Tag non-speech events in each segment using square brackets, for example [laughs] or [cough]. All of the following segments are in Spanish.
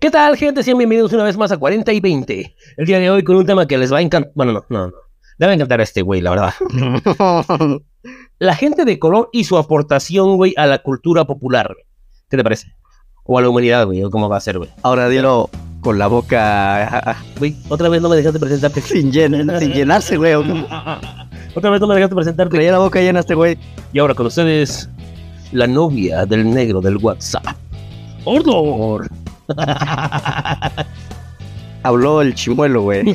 ¿Qué tal, gente? Sean bienvenidos una vez más a 40 y 20. El día de hoy con un tema que les va a encantar. Bueno, no, no, no. Le va a encantar a este güey, la verdad. [laughs] la gente de color y su aportación, güey, a la cultura popular. ¿Qué te parece? O a la humanidad, güey, o cómo va a ser, güey. Ahora dilo con la boca Güey, otra vez no me dejaste presentarte. sin, llen- sin llenarse, güey. [laughs] Otra vez no me dejaste presentarte. Traía la boca llena este güey. Y ahora con ustedes, la novia del negro del WhatsApp. ¡Ordor! [laughs] Habló el chimuelo, güey. [laughs]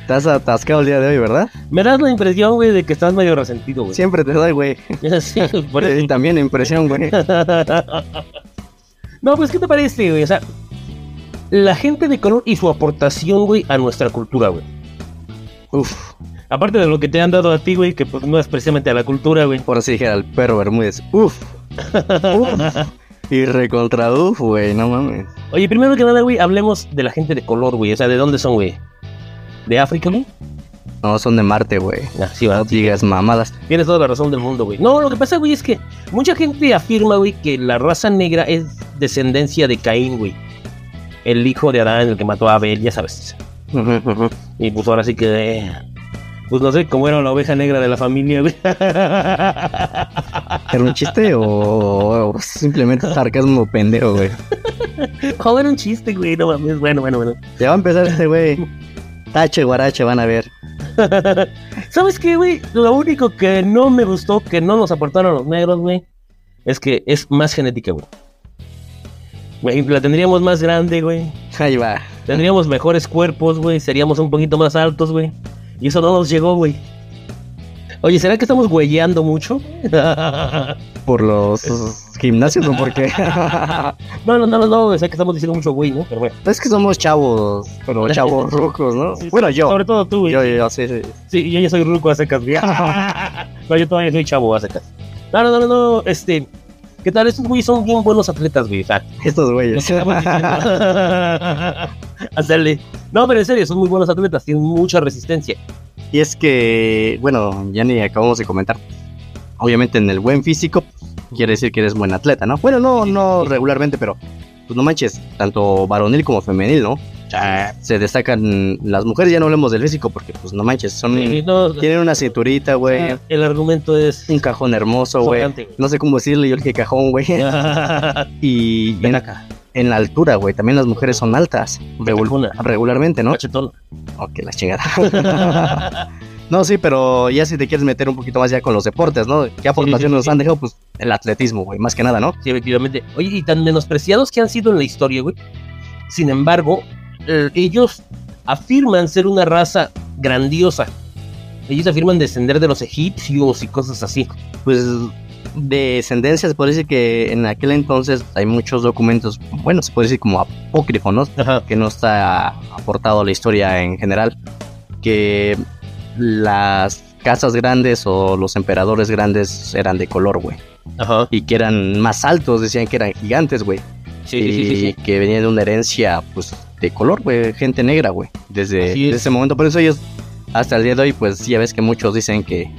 Estás atascado el día de hoy, ¿verdad? Me das la impresión, güey, de que estás medio resentido, güey. Siempre te doy, güey. [laughs] Sí, por eso. También impresión, güey. no, pues, ¿qué te parece, güey? O sea, la gente de color y su aportación, güey, a nuestra cultura, güey. Uf, Aparte de lo que te han dado a ti, güey, que pues no es precisamente a la cultura, güey. por así dijera el perro Bermúdez. Uf. Uf. Y recontra uf, güey, no mames. Oye, primero que nada, güey, hablemos de la gente de color, güey. O sea, ¿de dónde son, güey? ¿De África, güey? No, son de Marte, güey. Ah, sí, va. No digas mamadas. Tienes toda la razón del mundo, güey. No, lo que pasa, güey, es que mucha gente afirma, güey, que la raza negra es descendencia de Caín, güey. El hijo de Adán, el que mató a Abel, ya sabes. [laughs] Y pues ahora sí que. eh, Pues no sé cómo era la oveja negra de la familia, güey. [laughs] ¿Era un chiste o, o simplemente sarcasmo pendejo, güey? Joder, un chiste, güey. No mames. Bueno, bueno, bueno. Ya va a empezar este güey. Tache, guarache, van a ver. [laughs] ¿Sabes qué, güey? Lo único que no me gustó, que no nos aportaron los negros, güey, es que es más genética, güey. Güey, la tendríamos más grande, güey. Ahí va. Tendríamos mejores cuerpos, güey. Seríamos un poquito más altos, güey. Y eso no nos llegó, güey. Oye, ¿será que estamos güeyando mucho? [laughs] Por los gimnasios o por qué. [laughs] no, no, no, no. Sé que estamos diciendo mucho güey, ¿no? Pero bueno. es que somos chavos, pero [laughs] chavos rucos, ¿no? Bueno, yo. Sobre todo tú, güey. Yo, yo, yo, sí, sí. Sí, yo ya soy ruco a secas, güey. no, yo todavía soy chavo a secas. No, no, no, no, este... ¿Qué tal? Estos güeyes son bien buenos atletas, güey. Estos güeyes. Hacerle... No, pero en serio, son muy buenos atletas. Tienen mucha resistencia. Y es que, bueno, ya ni acabamos de comentar. Obviamente en el buen físico quiere decir que eres buen atleta, ¿no? Bueno, no, no regularmente, pero pues no manches, tanto varonil como femenil, ¿no? Se destacan las mujeres, ya no hablemos del físico porque pues no manches, son Sí, no, tienen una cinturita, güey, el argumento es... un cajón hermoso, güey. No sé cómo decirle yo el que cajón, güey. [laughs] Y Ven en, acá. En la altura, güey, también las mujeres son altas, regul- regularmente, ¿no? Cachetón. Ok, la chingada. [laughs] no, sí, pero ya si te quieres meter un poquito más ya con los deportes, ¿no? ¿Qué aportación sí, nos sí. han dejado? Pues el atletismo, güey, más que nada, ¿no? Sí, efectivamente. Oye, y tan menospreciados que han sido en la historia, güey. Sin embargo, eh, ellos afirman ser una raza grandiosa. Ellos afirman descender de los egipcios y cosas así. Pues de descendencia se puede decir que en aquel entonces hay muchos documentos, bueno, se puede decir como apócrifo, ¿no? Ajá. Que no está aportado a la historia en general. Que las casas grandes o los emperadores grandes eran de color, güey. Ajá. Y que eran más altos, decían que eran gigantes, güey. Sí, y sí, sí, sí. que venía de una herencia pues de color, güey, gente negra, güey, desde, Así es. desde ese momento. Por eso ellos, hasta el día de hoy, pues ya ves que muchos dicen que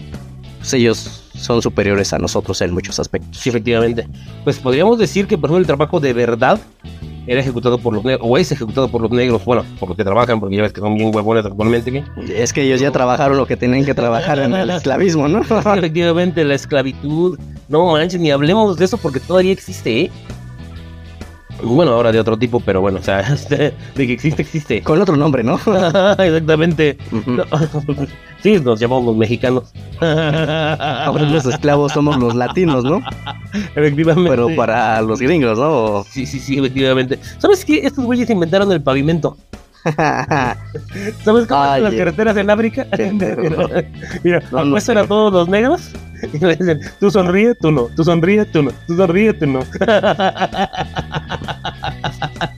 pues, ellos son superiores a nosotros en muchos aspectos. Sí, efectivamente. Pues podríamos decir que, por ejemplo, el trabajo de verdad era ejecutado por los negros, o es ejecutado por los negros, bueno, por los que trabajan, porque ya ves que son bien huevones actualmente, güey. Es que ellos ya trabajaron lo que tenían que trabajar en el esclavismo, ¿no? [laughs] Efectivamente, la esclavitud. No manches, ni hablemos de eso porque todavía existe, ¿eh? Bueno, ahora de otro tipo, pero bueno, o sea, [laughs] de que existe, existe. Con otro nombre, ¿no? [laughs] Exactamente. No, sí, nos llamamos los mexicanos. [laughs] Ahora los esclavos somos los latinos, ¿no? Efectivamente. Pero para los gringos, ¿no? Sí, sí, sí, efectivamente. ¿Sabes qué? Estos güeyes inventaron el pavimento. [laughs] ¿Sabes cómo son las eh. carreteras en África? [laughs] Mira, No, no apuestan a todos los negros y le dicen, tú sonríe, tú no, tú sonríe, tú no, tú sonríe, tú no.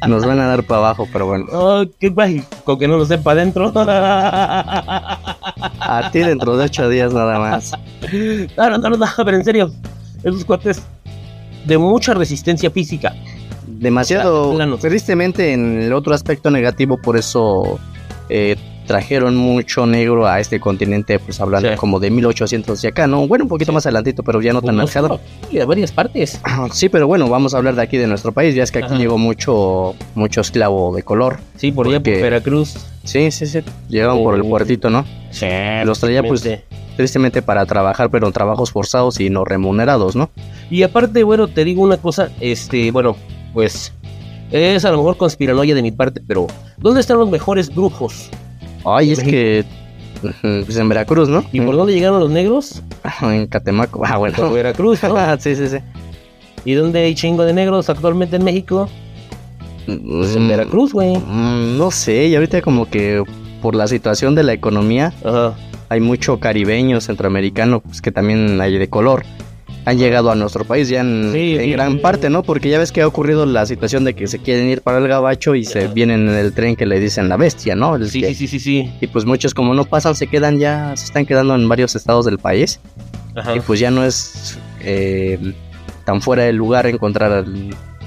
Nos van a dar para abajo, pero bueno. oh, qué guay, con que no lo sepa adentro. A ti dentro de ocho días nada más. No, no, no, no, pero en serio, esos cuates de mucha resistencia física. demasiado tristemente en el otro aspecto negativo por eso eh, trajeron mucho negro a este continente, pues hablando Sí. como de 1800 y acá, ¿no? Bueno, un poquito más adelantito, pero ya no tan marcado. Y de varias partes. [clears throat] Sí, pero bueno, vamos a hablar de aquí de nuestro país, ya es que aquí Ajá. llegó mucho, mucho esclavo de color. Sí, por allá por Veracruz. Sí, sí, sí, llegaban por el puertito, ¿no? Sí. Los traía, pues, Tristemente para trabajar, pero en trabajos forzados y no remunerados, ¿no? Y aparte, bueno, te digo una cosa, este, bueno, pues es a lo mejor conspiranoia de mi parte, pero ¿dónde están los mejores brujos? Ay, es México. que... Pues en Veracruz, ¿no? ¿Y por dónde llegaron los negros? En Catemaco. Ah, Por bueno. Veracruz, ¿no? [laughs] Ah, sí, sí, sí. ¿Y dónde hay chingo de negros actualmente en México? Pues en Mm, Veracruz, güey. mm, No sé, y ahorita como que por la situación de la economía Ajá. hay mucho caribeño, centroamericano, pues que también hay de color. Han llegado a nuestro país ya en, Sí, en sí, gran sí. parte, ¿no? Porque ya ves que ha ocurrido la situación de que se quieren ir para el gabacho y se vienen en el tren que le dicen la bestia, ¿no? El Sí, que- sí, sí, sí, sí. Y pues muchos como no pasan se quedan ya, se están quedando en varios estados del país. Ajá. Y pues ya no es eh, tan fuera del lugar encontrar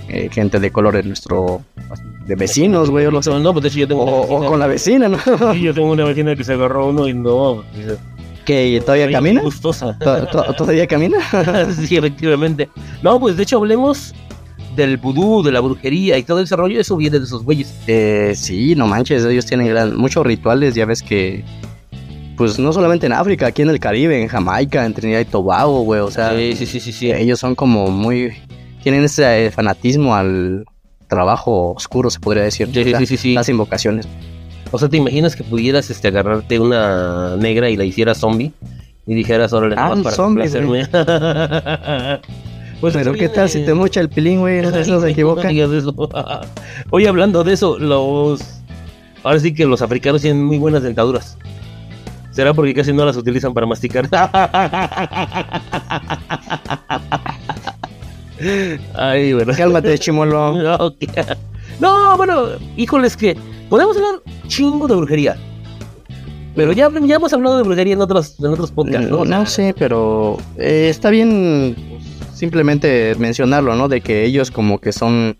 eh, gente de color en nuestro... de vecinos, güey, o, lo- No, pues de hecho yo tengo o- con la vecina, ¿no? [laughs] Sí, yo tengo una vecina que se agarró uno y no. Todavía "Ay, camina. Gustosa. ¿To- to- ¿Todavía camina? [laughs] sí, efectivamente. No, pues de hecho hablemos del vudú, de la brujería y todo ese rollo. Eso viene de esos güeyes. Eh, sí, no manches, ellos tienen gran, muchos rituales, ya ves que, pues no solamente en África, aquí en el Caribe, en Jamaica, en Trinidad y Tobago, güey, o sea, Sí, sí, sí, sí. sí. ellos son como muy, tienen ese eh, fanatismo al trabajo oscuro, se podría decir, Sí, o sea, sí, sí, sí. las invocaciones. O sea, ¿te imaginas que pudieras este, agarrarte una negra y la hicieras zombie? Y dijeras, órale, Ah, un para zombie, complacerme". [laughs] pues Pero qué tal si te mocha el pilín, güey, no se [laughs] No equivoca. digas eso. [laughs] Oye, hablando de eso, los. Ahora sí que los africanos tienen muy buenas dentaduras. ¿Será porque casi no las utilizan para masticar? Ay, bueno. Cálmate, chimolo. No, ok. No, bueno, híjoles que podemos hablar chingo de brujería. Pero ya, ya hemos hablado de brujería en otros, en otros podcasts, ¿no? No, no sé, pero eh, está bien simplemente mencionarlo, ¿no? De que ellos como que son,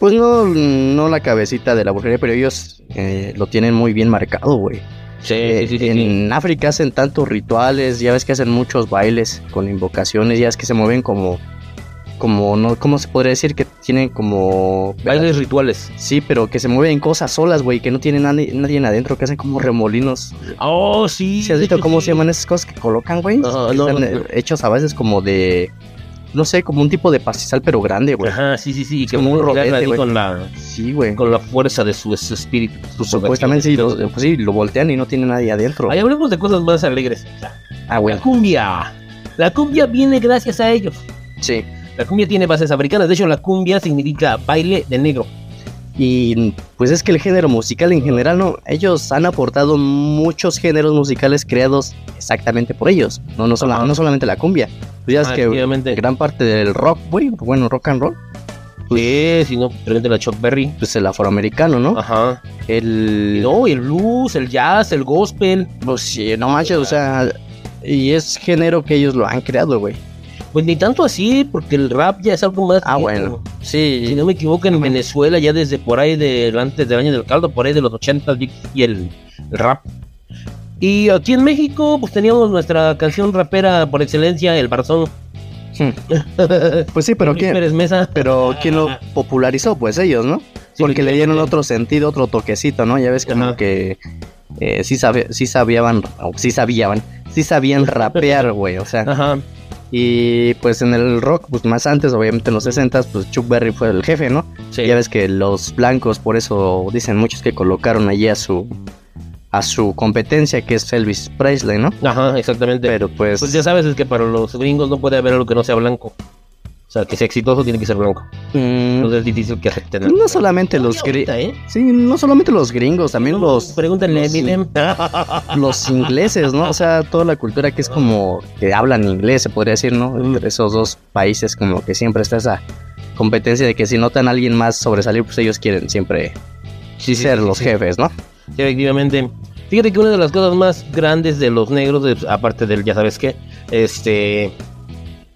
pues no, no la cabecita de la brujería, pero ellos eh, lo tienen muy bien marcado, güey. Sí, Eh, sí, sí, en África hacen tantos rituales, ya ves que hacen muchos bailes con invocaciones, ya es que se mueven como, como, no, ¿cómo se podría decir? Que tienen como... Bailes rituales. Sí, pero que se mueven cosas solas, güey, que no tienen nadie, nadie adentro, que hacen como remolinos. Oh, sí. ¿Sí has visto sí, cómo sí. se llaman esas cosas que colocan, güey? No, Están no. eh, hechos a veces como de, no sé, como un tipo de pastizal, pero grande, güey. Ajá, sí, sí, sí. Que como un rodete, güey. con la, Sí, güey. con la fuerza de su, su espíritu. su Supuestamente sí lo, pues sí, lo voltean y no tiene nadie adentro. Ahí hablemos de cosas más alegres. Ah, La bueno. cumbia. La cumbia viene gracias a ellos. Sí. La cumbia tiene bases africanas. De hecho, la cumbia significa baile de negro. Y pues es que el género musical en general, ¿no? Ellos han aportado muchos géneros musicales creados exactamente por ellos. No, no, sola- no solamente la cumbia. Pues ya que gran parte del rock, güey, bueno, rock and roll, Sí, si no, frente la Chuck Berry. pues el afroamericano, ¿no? Ajá. El... No, el blues, el jazz, el gospel. Pues sí, no manches, o sea... Y es género que ellos lo han creado, güey. Pues ni tanto así, porque el rap ya es algo más. Ah, bueno. Sí. Si no me equivoco, en Venezuela, ya desde por ahí del antes del año del caldo, por ahí de los 80 y el, el rap. Y aquí en México, pues teníamos nuestra canción rapera por excelencia, El Barzón. Hmm. [laughs] Pues sí, pero ¿quién, Pérez Mesa. pero ¿quién lo popularizó? Pues ellos, ¿no? Sí, Porque le dieron efectivamente. otro sentido, otro toquecito, ¿no? Ya ves como Ajá. que eh, sí, sabe, sí sabían, o sí sabían, sí sabían [laughs] rapear, güey, o sea. Ajá. Y pues en el rock, pues más antes, obviamente en los 60 pues Chuck Berry fue el jefe, ¿no? Sí. Ya ves que los blancos, por eso dicen muchos que colocaron allí a su a su competencia, que es Elvis Presley, ¿no? Ajá, exactamente. Pero pues, Pues ya sabes, es que para los gringos no puede haber algo que no sea blanco. O sea, que sea exitoso tiene que ser blanco. mm, Entonces es difícil que acepten. no solamente los gringos, ¿eh? sí, no solamente los gringos, también los Pregúntenle los- Eminem. [laughs] los ingleses, ¿no? O sea, toda la cultura que es como que hablan inglés, se podría decir, ¿no? Entre esos dos países como que siempre está esa competencia de que si notan a alguien más sobresalir, pues ellos quieren siempre Sí, sí, ser sí, los sí. jefes, ¿no? Sí, efectivamente. Fíjate que una de las cosas más grandes de los negros, aparte del ya sabes qué, este.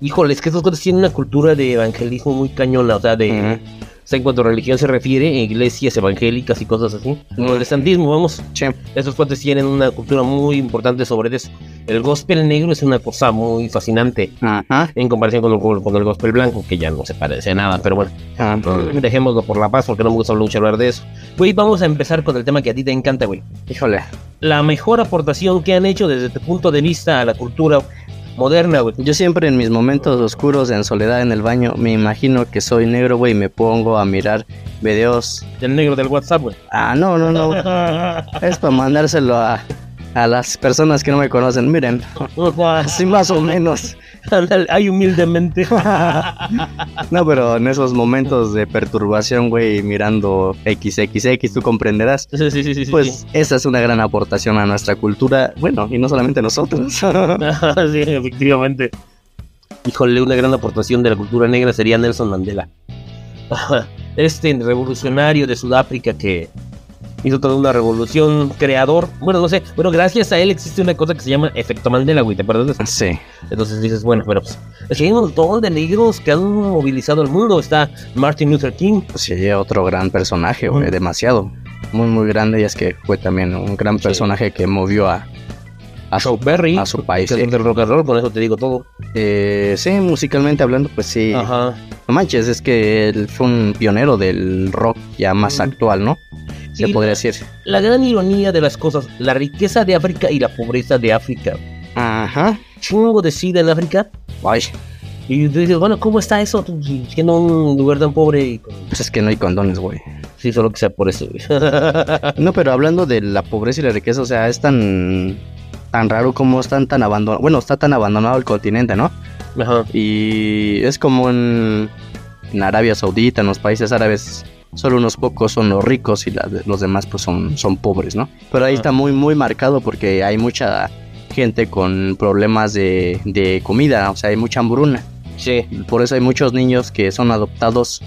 Híjole, es que estos cosas tienen una cultura de evangelismo muy cañona, o sea, de. sea, en cuanto a religión se refiere, iglesias evangélicas y cosas así. El protestantismo, vamos. Sí. Esos cuates tienen una cultura muy importante sobre eso. El gospel negro es una cosa muy fascinante Ajá. en comparación con el, con el gospel blanco, que ya no se parece a nada, pero bueno. Ah, Dejémoslo por la paz porque no me gusta mucho hablar de eso. Güey, vamos a empezar con el tema que a ti te encanta, güey. Híjole. La mejor aportación que han hecho desde tu punto de vista a la cultura moderna, güey. Yo siempre en mis momentos oscuros en soledad en el baño me imagino que soy negro, güey, y me pongo a mirar videos. El negro del WhatsApp, güey. Ah, no, no, no. [laughs] Es para mandárselo a, a las personas que no me conocen. Miren, [laughs] así más o menos. [laughs] Ay, humildemente. [laughs] No, pero en esos momentos de perturbación, güey, mirando XXX, tú comprenderás. Sí, sí, sí, sí. Pues esa es una gran aportación a nuestra cultura. Bueno, y no solamente nosotros. sí, efectivamente. Híjole, una gran aportación de la cultura negra sería Nelson Mandela. Este revolucionario de Sudáfrica que hizo toda una revolución, creador. Bueno, no sé, bueno, gracias a él existe una cosa que se llama efecto Mandela, güey, ¿te acuerdas de eso? Sí. Entonces dices, bueno, pero pues, es que hay un montón de negros que han movilizado el mundo. Está Martin Luther King, sí, otro gran personaje, güey, demasiado. Muy, muy grande. Y es que fue también un gran Sí. personaje que movió a, a, su, Berry, a su país. que sí. es del rock and roll, con eso te digo todo. Eh, sí, musicalmente hablando, pues sí. Ajá. No manches, es que él fue un pionero del rock ya más Mm. actual, ¿no? Se podría decir. La gran ironía de las cosas, la riqueza de África y la pobreza de África. Ajá. Chingo de sida en África. Ay, Y dices, bueno, ¿cómo está eso? Siendo un lugar tan pobre y con... pues es que no hay condones, güey. Sí, solo que sea por eso. güey. [laughs] No, pero hablando de la pobreza y la riqueza, o sea, es tan tan raro como están tan abandonado, bueno, está tan abandonado el continente, ¿no? Ajá. Y es como en, en Arabia Saudita, en los países árabes, solo unos pocos son los ricos y la- los demás pues son, son pobres, ¿no? Pero ahí Ah. está muy muy marcado porque hay mucha gente con problemas de, de comida, o sea, hay mucha hambruna. Sí. Por eso hay muchos niños que son adoptados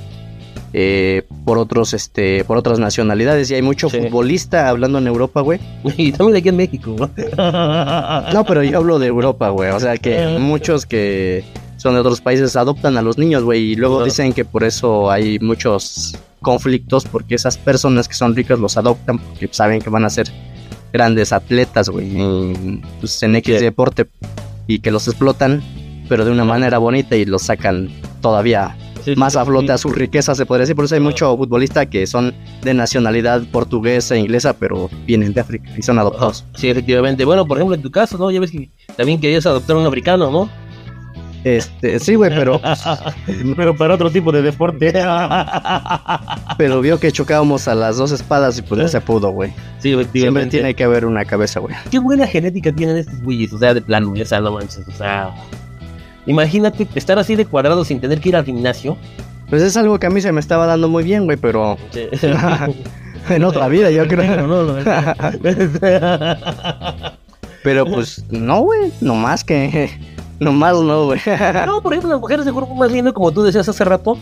eh, por otros, este, por otras nacionalidades. Y hay mucho Sí. futbolista hablando en Europa, güey. [laughs] Y también aquí en México. ¿no? [laughs] No, pero yo hablo de Europa, güey. O sea que [laughs] muchos que son de otros países adoptan a los niños, güey. Y luego dicen que por eso hay muchos conflictos porque esas personas que son ricas los adoptan porque saben que van a ser grandes atletas, güey. En, pues, en X Sí. deporte y que los explotan, pero de una manera bonita y los sacan todavía Sí, más a flote a su riqueza, se podría decir. Por eso hay Ah. mucho futbolista que son de nacionalidad portuguesa, inglesa, pero vienen de África y son adoptados. Sí, efectivamente. Bueno, por ejemplo, en tu caso, ¿no? Ya ves que también querías adoptar un africano, ¿no? Este, sí, güey, pero, [laughs] Pero para otro tipo de deporte. pero vio que chocábamos a las dos espadas y pues no se pudo, güey. sí, Siempre tiene que haber una cabeza, güey. Qué buena genética tienen estos güeyes, o sea, de plano, o sea, no manches, o sea. Imagínate estar así de cuadrado sin tener que ir al gimnasio. Pues es algo que a mí se me estaba dando muy bien, güey, pero [laughs] en otra vida, yo creo. No, no, no. [laughs] Pero pues no, güey, nomás que. Nomás no, güey. No, por ejemplo, las mujeres de cuerpo más lindo, como tú decías hace rato,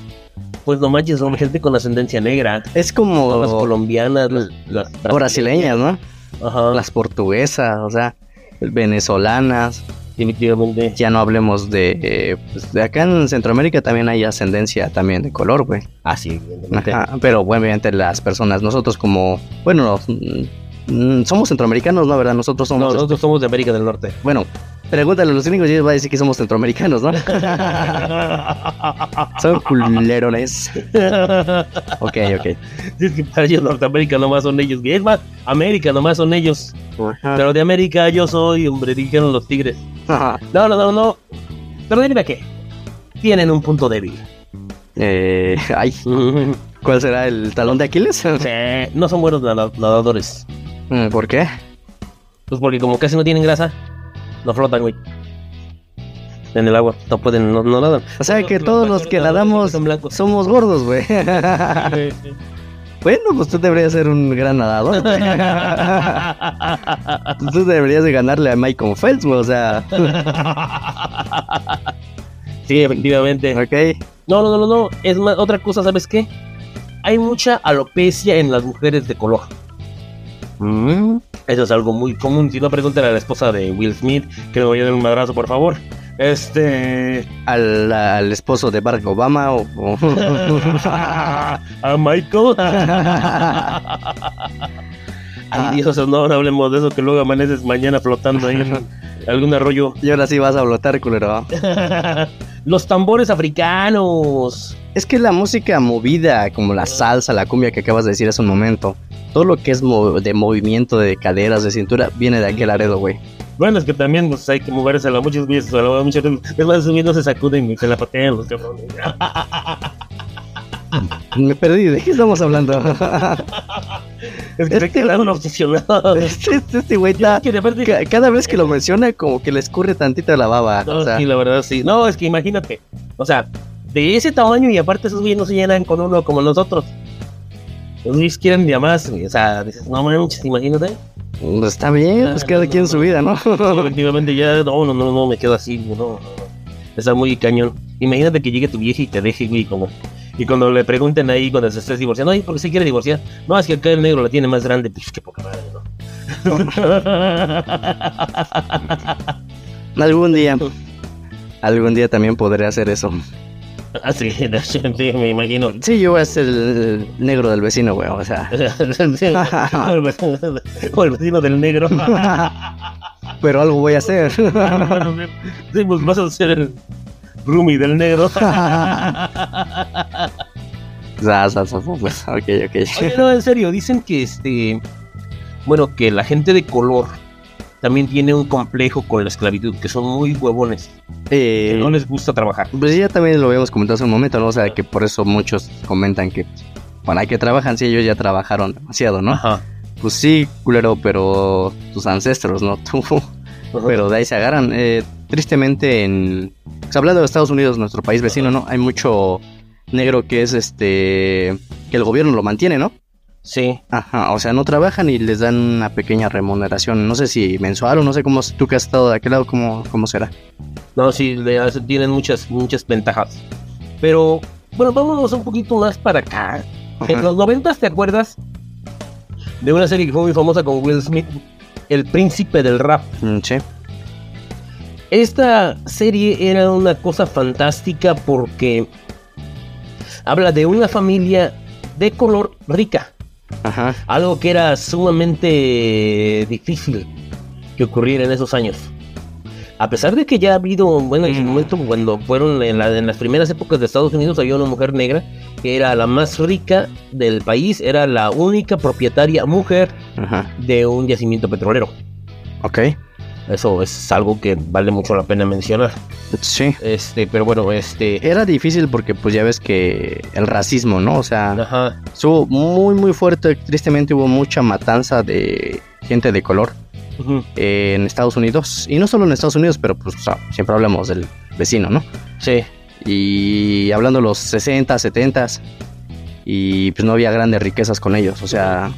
pues no manches, son gente con ascendencia negra. Es Son las como colombianas, las, las brasileñas, ¿no? Ajá, Las portuguesas, o sea, venezolanas. definitivamente. Ya no hablemos de, eh, pues, de acá en Centroamérica también hay ascendencia también de color, güey. Ah, sí, evidentemente. Ajá, pero bueno, obviamente las personas, nosotros como, bueno, mm, mm, somos centroamericanos, ¿no? ¿Verdad? Nosotros No, somos, nosotros somos de América del Norte. bueno, pregúntale a los gringos y ellos van a decir que somos centroamericanos, ¿no? [laughs] Son culerones. Ok, ok. Es que para ellos Norteamérica nomás son ellos. Es más, América nomás son ellos. Pero de América yo soy, hombre, dijeron los tigres. Ajá. No, no, no, no. Pero dime qué. Tienen un punto débil. Eh, ay, [laughs] ¿cuál será el talón de Aquiles? Sí, no son buenos nada- nadadores. Mm, ¿Por qué? Pues porque como casi no tienen grasa, no flotan, güey. En el agua, no pueden, no, no nadan. O sea que todos los que nadamos somos gordos, güey. Bueno, pues tú deberías ser un gran nadador. güey. Tú deberías de ganarle a Michael Phelps, güey, o sea. sí, efectivamente. Ok. No, no, no, no, no. Es más, otra cosa, ¿sabes qué? Hay mucha alopecia en las mujeres de color. Mm, Eso es algo muy común. Si no, pregúntale a la esposa de Will Smith que me vaya a dar un madrazo, por favor. Este. Al, al esposo de Barack Obama o... o- [laughs] A Michael. [laughs] Ay, Dios, no, no hablemos de eso, que luego amaneces mañana flotando ahí en [laughs] algún arroyo. y ahora sí vas a flotar, culero. Los tambores africanos. Es que la música movida, como la salsa, la cumbia que acabas de decir hace un momento, todo lo que es de movimiento de caderas, de cintura, viene de aquel Laredo, güey. Bueno, es que también pues, hay que moverse a la muchas veces. A la, muchas veces. Es más, subiendo se sacuden y se la patean los cabrones. [laughs] Me perdí, ¿de qué estamos hablando? [laughs] Es que se quedaron obsesionados. [laughs] este, este- este güey está... Que ca- Cada vez que lo menciona, como que le escurre tantito la baba. No, o sea, sí, la verdad sí. No, es que imagínate. O sea, de ese tamaño y aparte esos güeyes no se llenan con uno como nosotros. Los güeyes quieren de a más, güey. O sea, dices, no manches, imagínate. pues, está bien, pues Ah, cada quien su vida, ¿no? Efectivamente ya, no, no, no, no, me quedo así, no, no, no. Está muy cañón. Imagínate que llegue tu vieja y te deje, güey, como... Y cuando le pregunten ahí, cuando se estés divorciando, ay, ¿por qué se quiere divorciar? No, es que acá el negro la tiene más grande. Pues qué poca madre, ¿no? [laughs] Algún día, [laughs] algún día también podré hacer eso. [laughs] Así, sí, me imagino. Sí, yo voy a ser el negro del vecino, güey, o sea. o, el vecino, o el vecino del negro. [laughs] Pero algo voy a hacer. [laughs] sí, pues vas a ser el roomie del negro. Pues, ok, ok. Oye, no, en serio, dicen que este. Bueno, que la gente de color también tiene un complejo con la esclavitud, que son muy huevones, que Eh, no les gusta trabajar. Pues ya también lo habíamos comentado hace un momento, ¿no? O sea, que por eso muchos comentan que para que trabajan si ellos ya trabajaron demasiado, ¿no? Ajá. Pues sí, culero, pero tus ancestros, ¿no? [laughs] Tú. Pero de ahí se agarran. Eh, tristemente, en. pues, hablando de Estados Unidos, nuestro país vecino, ¿no? Hay mucho negro que es este. que el gobierno lo mantiene, ¿no? Sí. Ajá, o sea, no trabajan y les dan una pequeña remuneración. No sé si mensual o no sé cómo tú que has estado de aquel lado, cómo, cómo será. No, sí, tienen muchas, muchas ventajas. Pero, bueno, vámonos un poquito más para acá. En Ajá. los noventas, ¿te acuerdas? De una serie que fue muy famosa con Will Smith, El Príncipe del Rap. Mm, Sí. Esta serie era una cosa fantástica porque habla de una familia de color rica. Ajá. Algo que era sumamente difícil que ocurriera en esos años. A pesar de que ya ha habido, bueno, en su Mm. momento, cuando fueron en, la- en las primeras épocas de Estados Unidos, había una mujer negra que era la más rica del país, era la única propietaria mujer Ajá. de un yacimiento petrolero. Ok. Eso es algo que vale mucho la pena mencionar. Sí. Este, pero bueno, este. Era difícil porque pues ya ves que el racismo, ¿no? O sea, Ajá. estuvo muy muy fuerte. Tristemente hubo mucha matanza de gente de color eh, en Estados Unidos. Y no solo en Estados Unidos, pero pues o sea, siempre hablamos del vecino, ¿no? Sí. Y hablando de los 60, 70 y pues no había grandes riquezas con ellos. O sea,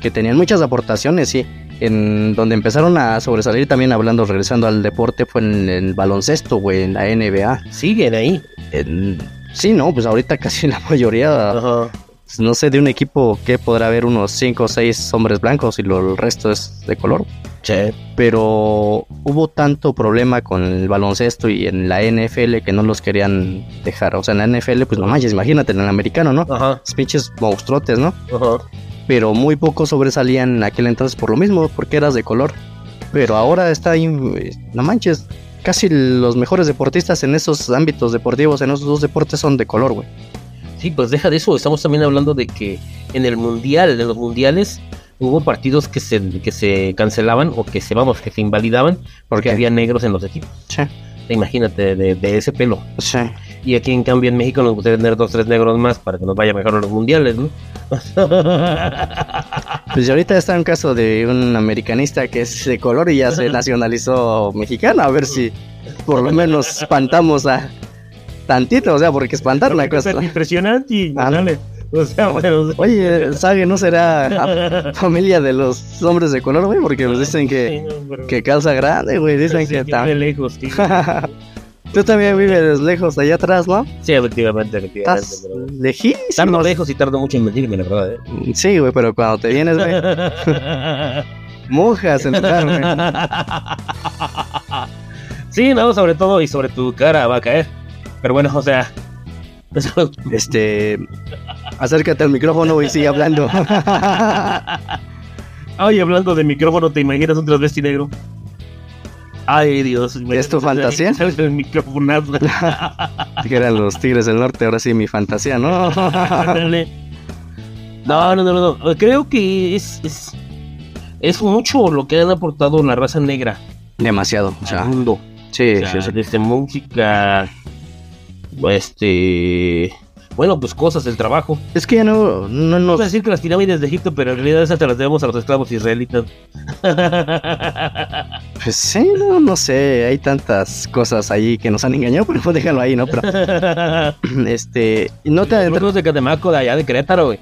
que tenían muchas aportaciones, sí. En donde empezaron a sobresalir también hablando, regresando al deporte, fue en el baloncesto, güey, en la NBA. Siguen ahí. En- sí, no, pues ahorita casi [laughs] la mayoría, Ajá. pues, no sé, de un equipo que podrá haber unos 5 o 6 hombres blancos y lo, el resto es de color. Sí. Pero hubo tanto problema con el baloncesto y en la NFL que no los querían dejar. O sea, en la NFL, pues no manches, imagínate, en el americano, ¿no? Ajá. Los pinches monstruotes, ¿no? Ajá. Pero muy pocos sobresalían en aquel entonces por lo mismo, porque eras de color. Pero ahora está ahí, eh, no manches, casi los mejores deportistas en esos ámbitos deportivos, en esos dos deportes son de color, güey. Sí, pues deja de eso. Estamos también hablando de que en el mundial, en los mundiales, hubo partidos que se, que se cancelaban o que se, vamos, que se invalidaban porque había negros en los equipos. Sí, Imagínate, de, de ese pelo. sí. Y aquí en cambio en México nos gustaría tener dos, tres negros más para que nos vaya mejor en los mundiales, ¿no? [laughs] Pues ahorita está un caso de un americanista que es de color y ya se [laughs] nacionalizó mexicano, a ver si por lo menos espantamos a tantito, o sea, porque espantar una cosa. impresionante Ah. dale. O sea, bueno. Oye, Sage no será [laughs] familia de los hombres de color, güey, porque nos dicen que, que calza grande, güey, dicen que está está. lejos, sí. Tú también vives lejos allá atrás, ¿no? Sí, efectivamente, efectivamente. Estás pero- lejísimo. Tardo lejos y tardo mucho en mentirme, la verdad, ¿eh? Sí, güey, pero cuando te vienes, güey, [laughs] mojas en tu cara. Sí, no, sobre todo y sobre tu cara va a caer. Pero bueno, o sea. eso- Este. Acércate al micrófono y sigue hablando. [laughs] Ay, hablando de micrófono, ¿te imaginas un transvesti negro? Ay, Dios. ¿Es tu fantasía? ¿Sabes el micrófono? [laughs] que eran los Tigres del Norte, ahora sí mi fantasía, ¿no? No, no, no, no, no. Creo que es, es, es mucho lo que han aportado la raza negra Demasiado. O sea, al mundo. sí, O sea, sí, sí. Desde música, este, bueno, pues cosas del trabajo. Es que ya no, no No a decir que las pirámides de Egipto, pero en realidad esas te las debemos a los esclavos israelitas. [laughs] Pues sí, no, no sé, hay tantas cosas ahí que nos han engañado, pero pues déjalo ahí, ¿no? Pero, [laughs] este, no te adentras. De Catemaco, de allá de Querétaro, güey.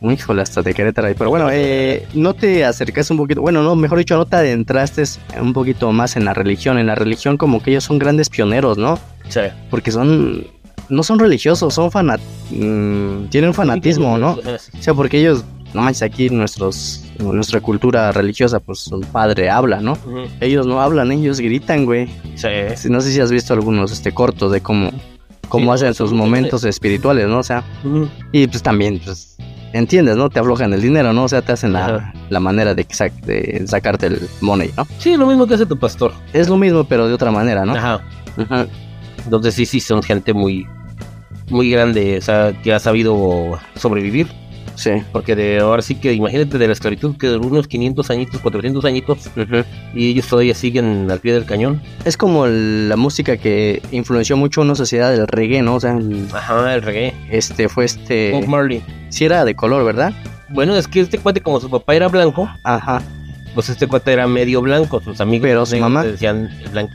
Híjole, hasta de Querétaro ahí. Pero bueno, eh, no te acercas un poquito, bueno, no, mejor dicho, no te adentraste un poquito más en la religión. En la religión como que ellos son grandes pioneros, ¿no? Sí. Porque son, no son religiosos, son fanat, mm, tienen fanatismo, ¿no? O sea, porque ellos, no manches, aquí nuestros, nuestra cultura religiosa, pues un padre habla, ¿no? Ellos no hablan, ellos gritan, güey. Sí. No sé si has visto algunos este cortos de cómo, cómo Sí, hacen sus momentos espirituales, ¿no? O sea, y pues también, pues, entiendes, ¿no? Te aflojan el dinero, ¿no? O sea, te hacen la, la manera de, sac- de sacarte el money, ¿no? Sí, lo mismo que hace tu pastor. Es lo mismo, pero de otra manera, ¿no? Ajá. Ajá. Entonces sí, sí, son gente muy, muy grande, o sea, que ha sabido sobrevivir. Sí. Porque de ahora sí que imagínate de la esclavitud que duró unos 500 añitos, 400 añitos, y ellos todavía siguen al pie del cañón. Es como el- la música que influenció mucho una sociedad del reggae, ¿no? O sea, el- Ajá, el reggae. este fue este... Bob Marley. Sí era de color, ¿verdad? Bueno, es que este cuate, como su papá era blanco, Ajá, pues este cuate era medio blanco. Sus amigos Pero su mamá. decían el blanco.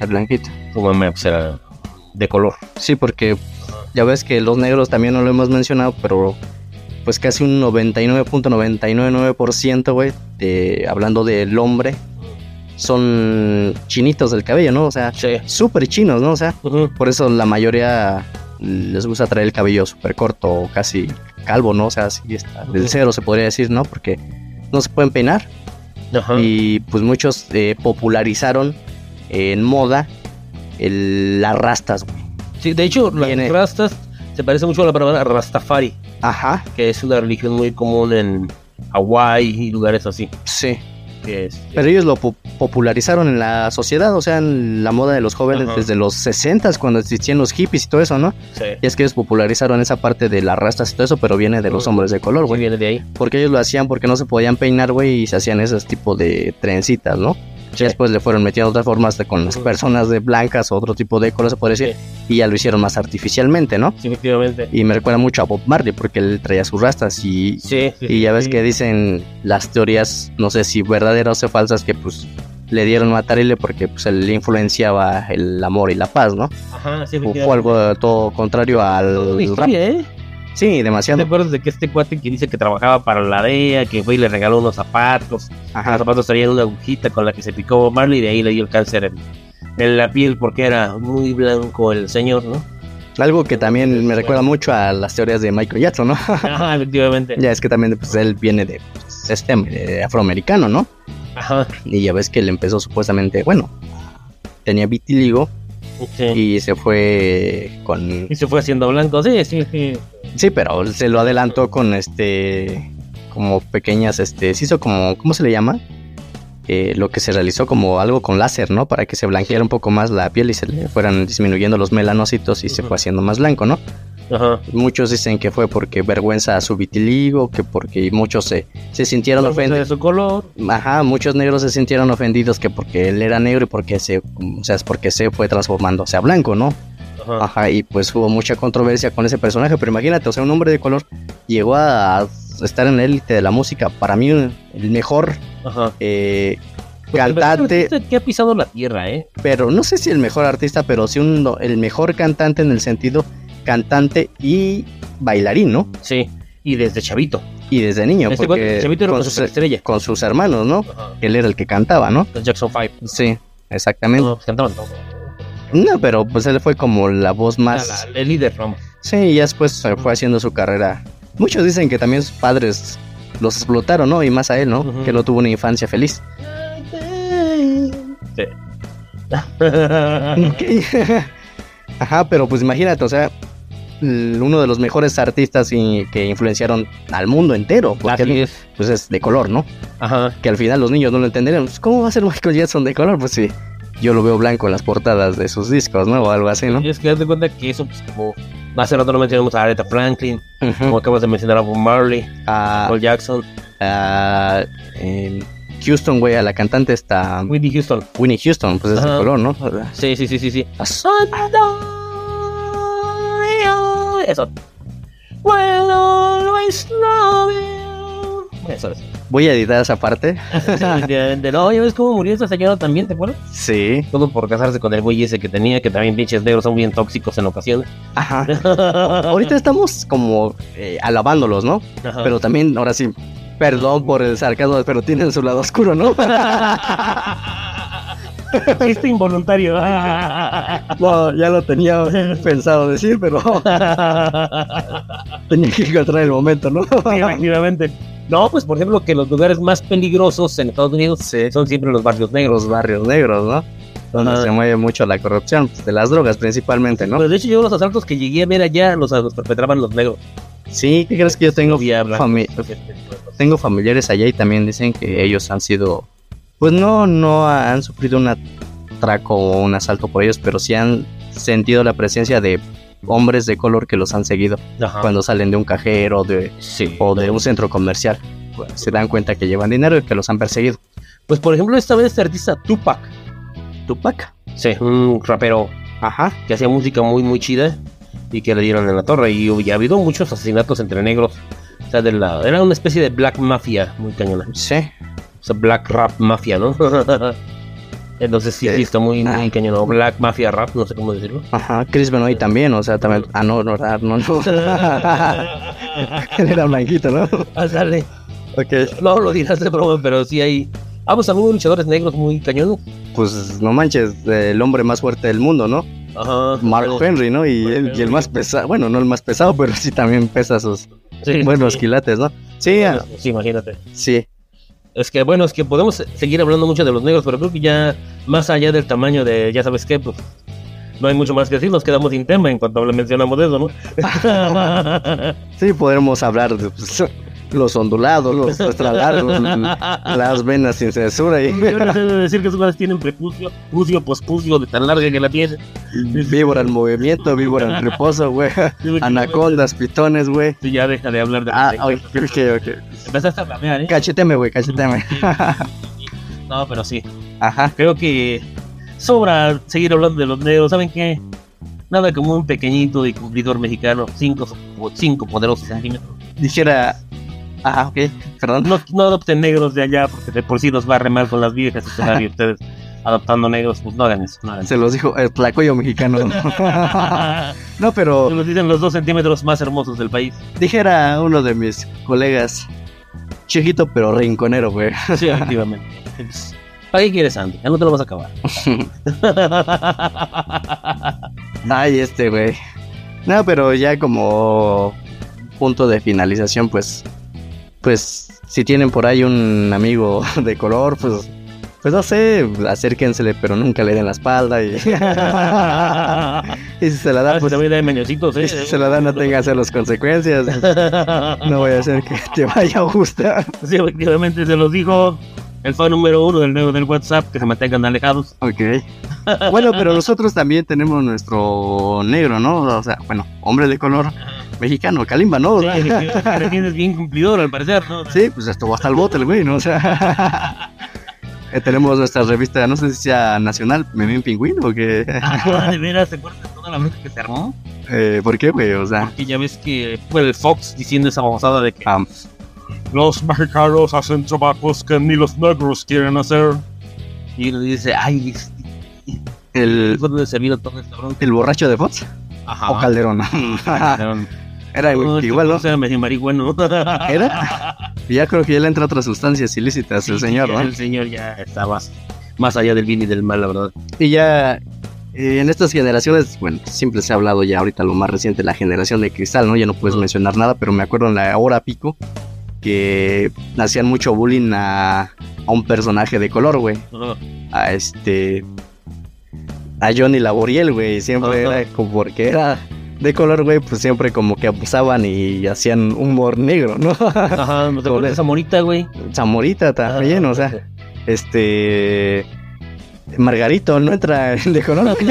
el blanquito. Su mamá pues, era de color. Sí, porque ya ves que los negros también no lo hemos mencionado, pero pues casi un 99.999%, güey, de, hablando del hombre, son chinitos del cabello, ¿no? O sea, Sí. súper chinos, ¿no? O sea, por eso la mayoría les gusta traer el cabello súper corto o casi calvo, ¿no? O sea, así está, del cero se podría decir, ¿no? Porque no se pueden peinar Ajá. y pues muchos eh, popularizaron en moda el, las rastas, güey. Sí, de hecho, las rastas se parece mucho a la palabra Rastafari, Ajá, que es una religión muy común en Hawái y lugares así. sí. Es, Pero ellos lo po- popularizaron en la sociedad, o sea, en la moda de los jóvenes Ajá. desde los 60 cuando existían los hippies y todo eso, ¿no? sí. Y es que ellos popularizaron esa parte de las rastas y todo eso, pero viene de los hombres de color, Sí, güey. viene de ahí. Porque ellos lo hacían porque no se podían peinar, güey, y se hacían esos tipos de trencitas, ¿no? Sí. Después le fueron metiendo otras formas de- con las personas de blancas, otro tipo de color, se puede decir, y ya lo hicieron más artificialmente, ¿no? Sí, efectivamente. Y me recuerda mucho a Bob Marley porque él traía sus rastas y, Sí, sí, y ya ves que dicen las teorías, no sé si verdaderas o falsas, que pues le dieron matarile porque pues él le influenciaba el amor y la paz, ¿no? Ajá, sí, O fue algo todo contrario al rap. ¿eh? Sí, ¿Te demasiado. acuerdas de que este cuate que dice que trabajaba para la DEA, que fue y le regaló unos zapatos? Los Ajá. zapatos traían una agujita con la que se picó Marley y de ahí le dio el cáncer en, en la piel porque era muy blanco el señor, ¿no? Algo que también me recuerda mucho a las teorías de Michael Jackson, ¿no? [laughs] Ajá, efectivamente. ya es que también pues él viene de pues, este de afroamericano, ¿no? Ajá. Y ya ves que él empezó supuestamente, bueno, tenía vitiligo Sí. y se fue con Y se fue haciendo blanco, sí, sí, sí. Sí, pero se lo adelantó con este. Como pequeñas, este. Se hizo como. ¿Cómo se le llama? Eh, lo que se realizó como algo con láser, ¿no? Para que se blanqueara un poco más la piel y se le fueran disminuyendo los melanocitos y se fue haciendo más blanco, ¿no? Ajá. Muchos dicen que fue porque vergüenza a su vitiligo, que porque muchos se, se sintieron de ofendidos. su color. Ajá, muchos negros se sintieron ofendidos que porque él era negro y porque se, o sea, es porque se fue transformándose a blanco, ¿no? Ajá. Ajá, y pues hubo mucha controversia con ese personaje, pero imagínate, o sea, un hombre de color llegó a estar en la élite de la música. Para mí, el mejor Ajá. eh, Pues, cantante, el que ha pisado la tierra, ¿eh? pero no sé si el mejor artista, pero sí un- el mejor cantante en el sentido cantante y bailarín, ¿no? Sí. Y desde chavito. Y desde niño, este porque chavito era con, sus, superestrella. con sus hermanos, ¿no? Ajá. Él era el que cantaba, ¿no? Los Jackson 5. Sí, exactamente. No, pues cantaban todo. No, pero pues él fue como la voz más... La- la- el líder, vamos. Sí, y ya después se fue haciendo su carrera. Muchos dicen que también sus padres los explotaron, ¿no? Y más a él, ¿no? Ujú. Que no tuvo una infancia feliz. Sí. [laughs] [laughs] Ajá, pero pues imagínate, o sea, uno de los mejores artistas y- que influenciaron al mundo entero, porque pues es de color, ¿no? Ajá. Que al final los niños no lo entenderían. Pues, ¿Cómo va a ser Michael Jackson de color? Pues sí, yo lo veo blanco en las portadas de sus discos, ¿no? O algo así, ¿no? Es que de cuenta que eso, pues, como hace rato no mencionamos a Aretha Franklin, como Ujú. acabas de mencionar a Bob Marley, A, Paul Jackson, a, em, Houston, güey, a la cantante está Whitney Houston. Winnie Houston, pues es de color, ¿no? Sí, sí, sí, sí, sí. Eso. Will always love you. Eso es. Voy a editar esa parte. Definitivamente. No, ya ves cómo murió esa señora también, ¿te acuerdas? Sí. Todo por casarse con el güey ese que tenía, que también pinches negros son bien tóxicos en ocasiones. Ajá. [laughs] Ahorita estamos como eh, alabándolos, ¿no? Ajá. Pero también, ahora sí, perdón por el sarcasmo, pero tienen su lado oscuro, ¿no? [laughs] [laughs] Este involuntario. [laughs] No, ya lo tenía pensado decir, pero [laughs] tenía que encontrar el momento, ¿no? Efectivamente. No, pues por ejemplo que los lugares más peligrosos en Estados Unidos Sí. son siempre los barrios negros. Los barrios negros, ¿no? Donde Ajá. se mueve mucho la corrupción, pues, de las drogas principalmente, ¿no? Pues de hecho yo los asaltos que llegué a ver allá los, los perpetraban los negros. Sí, ¿qué crees que yo tengo? Fami- tengo familiares allá y también dicen que ellos han sido, pues no, no han sufrido un atraco o un asalto por ellos, pero sí han sentido la presencia de hombres de color que los han seguido Ajá. cuando salen de un cajero de, Sí. o de un centro comercial. Pues, se dan cuenta que llevan dinero y que los han perseguido. Pues por ejemplo esta vez este artista Tupac. Tupac. Sí. Un rapero Ajá. que hacía música muy muy chida y que le dieron en la torre y, y ha habido muchos asesinatos entre negros. O sea, de la, era una especie de black mafia muy cañona. Sí. O sea, black rap mafia, ¿no? [laughs] Entonces sí, Eh, sí, está muy, muy ah. cañón. Black mafia rap, no sé cómo decirlo. Ajá. Chris Benoit también, o sea, también. Ah, no, no, no, no. [laughs] Él era blanquito, ¿no? Ah, dale. Ok. No lo dirás de broma, pero sí hay. Ah, pues algunos luchadores negros muy cañones. Pues no manches, el hombre más fuerte del mundo, ¿no? Ajá. Mark Pero- Henry, ¿no? Y el, y el más pesado, bueno, no el más pesado, pero sí también pesa sus Sí, buenos sí. quilates, ¿no? Sí, ah, Sí, imagínate. sí. Es que bueno, es que podemos seguir hablando mucho de los negros, pero creo que ya más allá del tamaño de, ya sabes qué, pues no hay mucho más que decir, nos quedamos sin tema en cuanto mencionamos de eso, ¿no? [laughs] [laughs] Sí, podremos hablar de pues, los ondulados, los [laughs] extralargos, [laughs] las venas sin censura y Yo no sé de decir que esos güeyes tienen prepucio, pucio, pospucio, de tan larga que la tiene. víbora en movimiento, víbora en reposo, [laughs] güey. Anacondas, pitones, güey. Sí, ya deja de hablar de Ah, ok, ok. Empezaste a flamear, ¿eh? Cacheteme, güey, cacheteme. No, pero sí. Ajá. Creo que sobra seguir hablando de los negros. ¿Saben qué? Nada como un pequeñito y cumplidor mexicano, 5 cinco poderosos centímetros. Dijera. Ajá, ok, perdón. No, no adopten negros de allá porque de por sí nos va a remar con las viejas y todavía [laughs] ustedes adoptando negros, pues no hagan eso. No hagan eso. Se los dijo el tlacoyo mexicano. No, [laughs] pero Nos dicen los dos centímetros más hermosos del país. dijera uno de mis colegas, chiquito pero rinconero, güey. [laughs] Sí, efectivamente. ¿Para qué quieres, Andy? Ya no te lo vas a acabar. Ay, este, güey. No, pero ya como punto de finalización, pues, pues, si tienen por ahí un amigo [laughs] de color, pues, pues no sé, acérquensele, pero nunca le den la espalda y, [laughs] y si se la da, Ah, pues, te voy a dar meñositos, y ¿eh? si se la da no tenga las consecuencias. [laughs] No voy a hacer que te vaya a gustar. Sí, efectivamente se los dijo el fan número uno del del WhatsApp, que se mantengan alejados. Ok. Bueno, pero nosotros también tenemos nuestro negro, ¿no? O sea, bueno, hombre de color mexicano, Kalimba, ¿no? Sí, que [laughs] tienes bien cumplidor al parecer, ¿no? Sí, pues esto hasta el bote el güey, ¿no? [laughs] O sea, eh, tenemos nuestra revista, no sé si sea nacional, Memín Pingüino o qué. [laughs] Ah, de veras, ¿te acuerdas de toda la música que se armó? Eh, ¿Por qué, güey? O sea, Que ya ves que fue el Fox diciendo esa babosada de que los mexicanos hacen trabajos que ni los negros quieren hacer. Y él dice, ay, el, ¿fue donde se vino todo esta bronca? el borracho de Fox Ajá. o Calderón. Era No, igual, ¿no? O sea, medio marihuano. [laughs] ¿Era? Ya creo que ya le entra otras sustancias ilícitas el señor, ¿no? El señor ya está más, más allá del bien y del mal, la verdad. Y ya eh, en estas generaciones, bueno, siempre se ha hablado ya ahorita lo más reciente, la generación de cristal, ¿no? Ya no puedes mencionar nada, pero me acuerdo en la hora pico que hacían mucho bullying a, a un personaje de color, güey. A este... a Johnny Laboriel, güey. Siempre era como porque era de color, güey, pues siempre como que abusaban y hacían humor negro, ¿no? Ajá, ¿no te [laughs] acuerdas de esa morita, güey? Zamorita también, o sea, este. Margarito no entra en de color. [laughs] ok,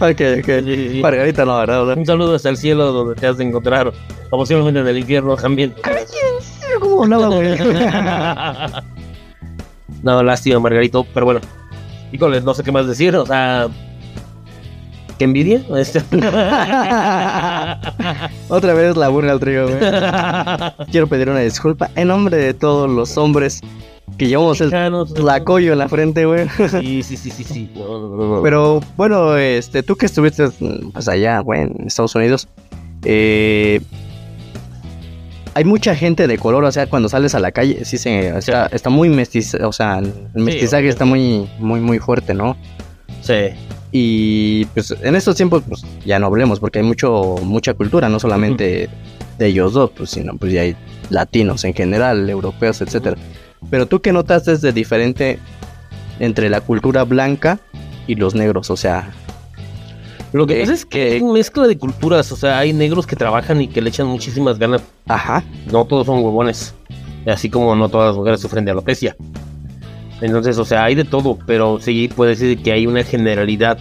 ok. Sí, sí. Margarita no, ¿verdad? Sea, Un saludo hasta el cielo donde te has de encontrar, o posiblemente en el infierno también. ¿Cómo hablaba, güey? [laughs] no, lástima, Margarito, pero bueno. Híjole, no sé qué más decir, o sea. ¿Qué envidia? Este... [laughs] Otra vez la burla al trío, güey. [laughs] Quiero pedir una disculpa en nombre de todos los hombres que llevamos el tlacoyo en la frente, güey. Sí, sí, sí, sí, sí. No, no, no, no. Pero bueno, este, tú que estuviste pues allá, güey, en Estados Unidos, eh, hay mucha gente de color, o sea, cuando sales a la calle, sí se, o sea, está muy mestiza, o sea, el mestizaje está muy, muy, muy fuerte, ¿no? Sí. Y pues en estos tiempos, pues ya no hablemos, porque hay mucho, mucha cultura, no solamente de ellos dos, pues, sino pues ya hay latinos en general, europeos, etcétera. Pero tú qué notaste de diferente entre la cultura blanca y los negros, o sea, Lo que pasa es que hay mezcla de culturas, o sea, hay negros que trabajan y que le echan muchísimas ganas. ajá, No todos son huevones, así como no todas las mujeres sufren de alopecia. Entonces, o sea, hay de todo, pero sí puede decir que hay una generalidad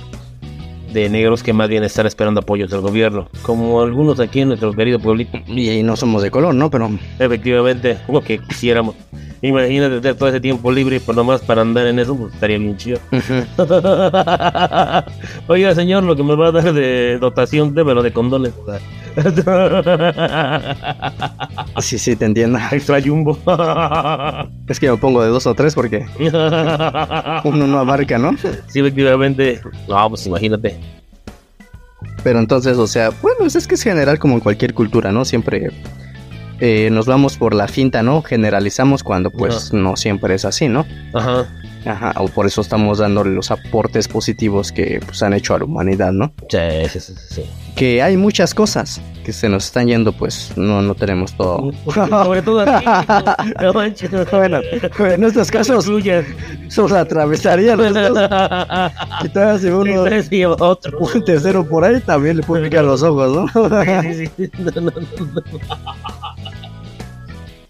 de negros que más bien están esperando apoyos del gobierno, como algunos aquí en nuestro querido pueblito. y no somos de color, ¿no? Pero Efectivamente, lo que quisiéramos. Imagínate tener todo ese tiempo libre, pues nomás para andar en eso, pues estaría bien chido. [laughs] Oiga, señor, lo que me va a dar de dotación, démelo de condones. [laughs] sí, sí, te entiendo. Extra jumbo. Es que me pongo de dos o tres porque uno no abarca, ¿no? sí, efectivamente. No, pues imagínate. Pero entonces, o sea, bueno, es que es general como en cualquier cultura, ¿no? Siempre eh, nos vamos por la finta, ¿no? Generalizamos cuando pues no siempre es así, ¿no? Ajá. Ajá, o por eso estamos dándole los aportes positivos que pues, han hecho a la humanidad, ¿no? Sí, sí, sí, sí. Que hay muchas cosas que se nos están yendo, pues no, no tenemos todo. Sobre todo aquí. [laughs] No manches. Bueno, en estos casos Fluya. nos atravesarían los dos. Y todavía si uno, Sí, otro. un tercero por ahí, también le puede picar los ojos, ¿no? Sí, sí, sí. No, no, no,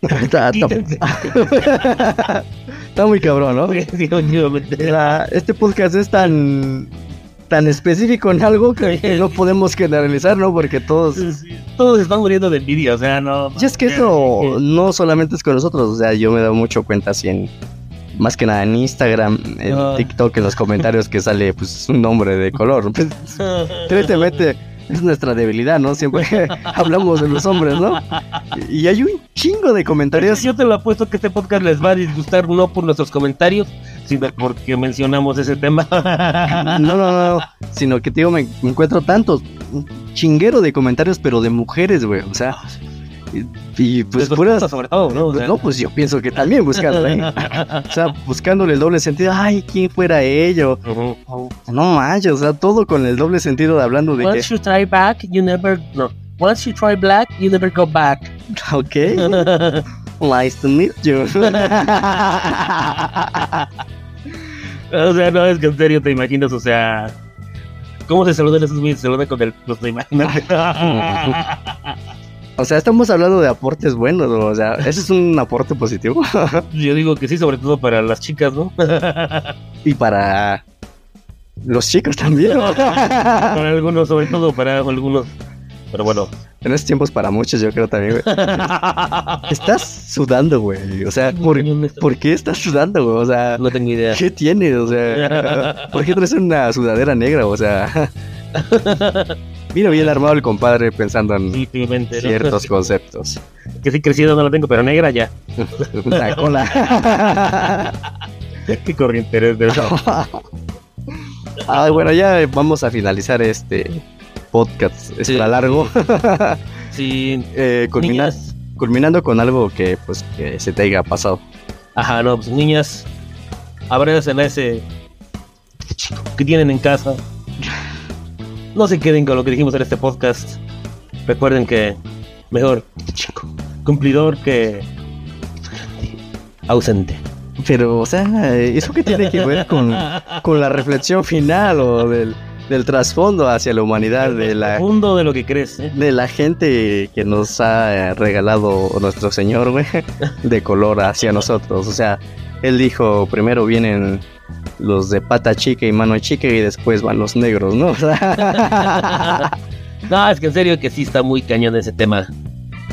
[laughs] [laughs] está- muy cabrón, ¿no? [laughs] Este podcast es tan tan específico en algo que [laughs] no podemos generalizar, ¿no? Porque todos... Todos están muriendo de envidia, o sea, no. Y es que eso no solamente es con nosotros, o sea, yo me he dado mucho cuenta así en... Más que nada en Instagram, en Ah. TikTok, en los comentarios que sale pues un nombre de color. Pues, [laughs] tristemente es nuestra debilidad, ¿no? Siempre [laughs] hablamos de los hombres, ¿no? Y hay un chingo de comentarios. Yo te lo apuesto que este podcast les va a disgustar no por nuestros comentarios, sino porque mencionamos ese tema. [laughs] No, no, no, sino que te digo, me, me encuentro tantos, un chinguero de comentarios, pero de mujeres, güey, o sea, y, y, pues De puras... sobre todo, ¿no? O Pues sea, no, pues yo pienso que también buscando, ¿eh? [laughs] O sea, buscándole el doble sentido, ay, ¿quién fuera ello? ujú. No manches, o sea, todo con el doble sentido de hablando de Once you try back, you never. No. Once you try black, you never go back. [laughs] ok, nice to meet you. [laughs] o sea, no, es que en serio te imaginas, o sea. ¿Cómo se saludan esos güeyes? Se saludan con el. Te imaginas. O sea, estamos hablando de aportes buenos, o sea, ese es un aporte positivo. [laughs] Yo digo que sí, sobre todo para las chicas, ¿no? [laughs] y para los chicos también. [laughs] para algunos, sobre todo para algunos. Pero bueno. En estos tiempos para muchos, yo creo también, güey. Estás sudando, güey. O sea, ¿por, ¿por qué estás sudando, güey? O sea, No tengo idea. ¿qué tienes? O sea, ¿por qué traes una sudadera negra? O sea, mira bien armado el compadre pensando en ciertos conceptos. Que sí, crecida no la tengo, pero negra ya. [laughs] La cola. [laughs] Qué corriente eres, de verdad. [laughs] Ay, bueno, ya vamos a finalizar este podcast extra largo. Sí, Eh, culmina- niñas. culminando con algo que, pues, que se te haya pasado. Ajá, no, pues niñas, abracen a ese chico que tienen en casa. No se queden con lo que dijimos en este podcast. Recuerden que mejor chico cumplidor que ausente. Pero, o sea, ¿eso qué tiene que ver con, con la reflexión final o del, del trasfondo hacia la humanidad de la, de lo que crees. ¿eh? de la gente que nos ha regalado nuestro Señor, güey, de color hacia nosotros? O sea, él dijo, primero vienen los de pata chica y mano chica y después van los negros, ¿no? [laughs] No, es que en serio que sí está muy cañón ese tema.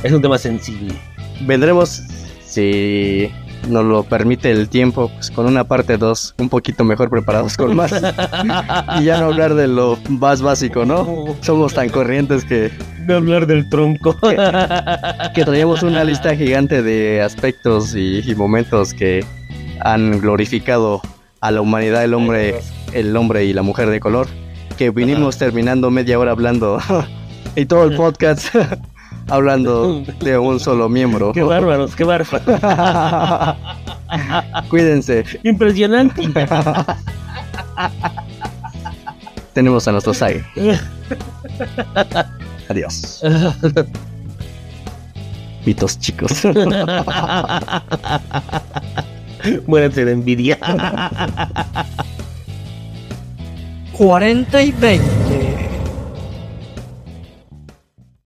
Es un tema sensible. vendremos, si nos lo permite el tiempo, pues con una parte 2 un poquito mejor preparados con más. [laughs] y ya no hablar de lo más básico, ¿no? Somos tan corrientes que, De hablar del tronco. que traíamos una lista gigante de aspectos y, y momentos que han glorificado a la humanidad, el hombre, el hombre y la mujer de color. Que vinimos terminando media hora hablando [laughs] y todo el podcast [laughs] hablando de un solo miembro. qué bárbaros, qué bárbaros. [laughs] Cuídense. Impresionante. Tenemos a nuestro Sai. Adiós. Pitos chicos. [laughs] Muéranse de envidia. 40 y 20.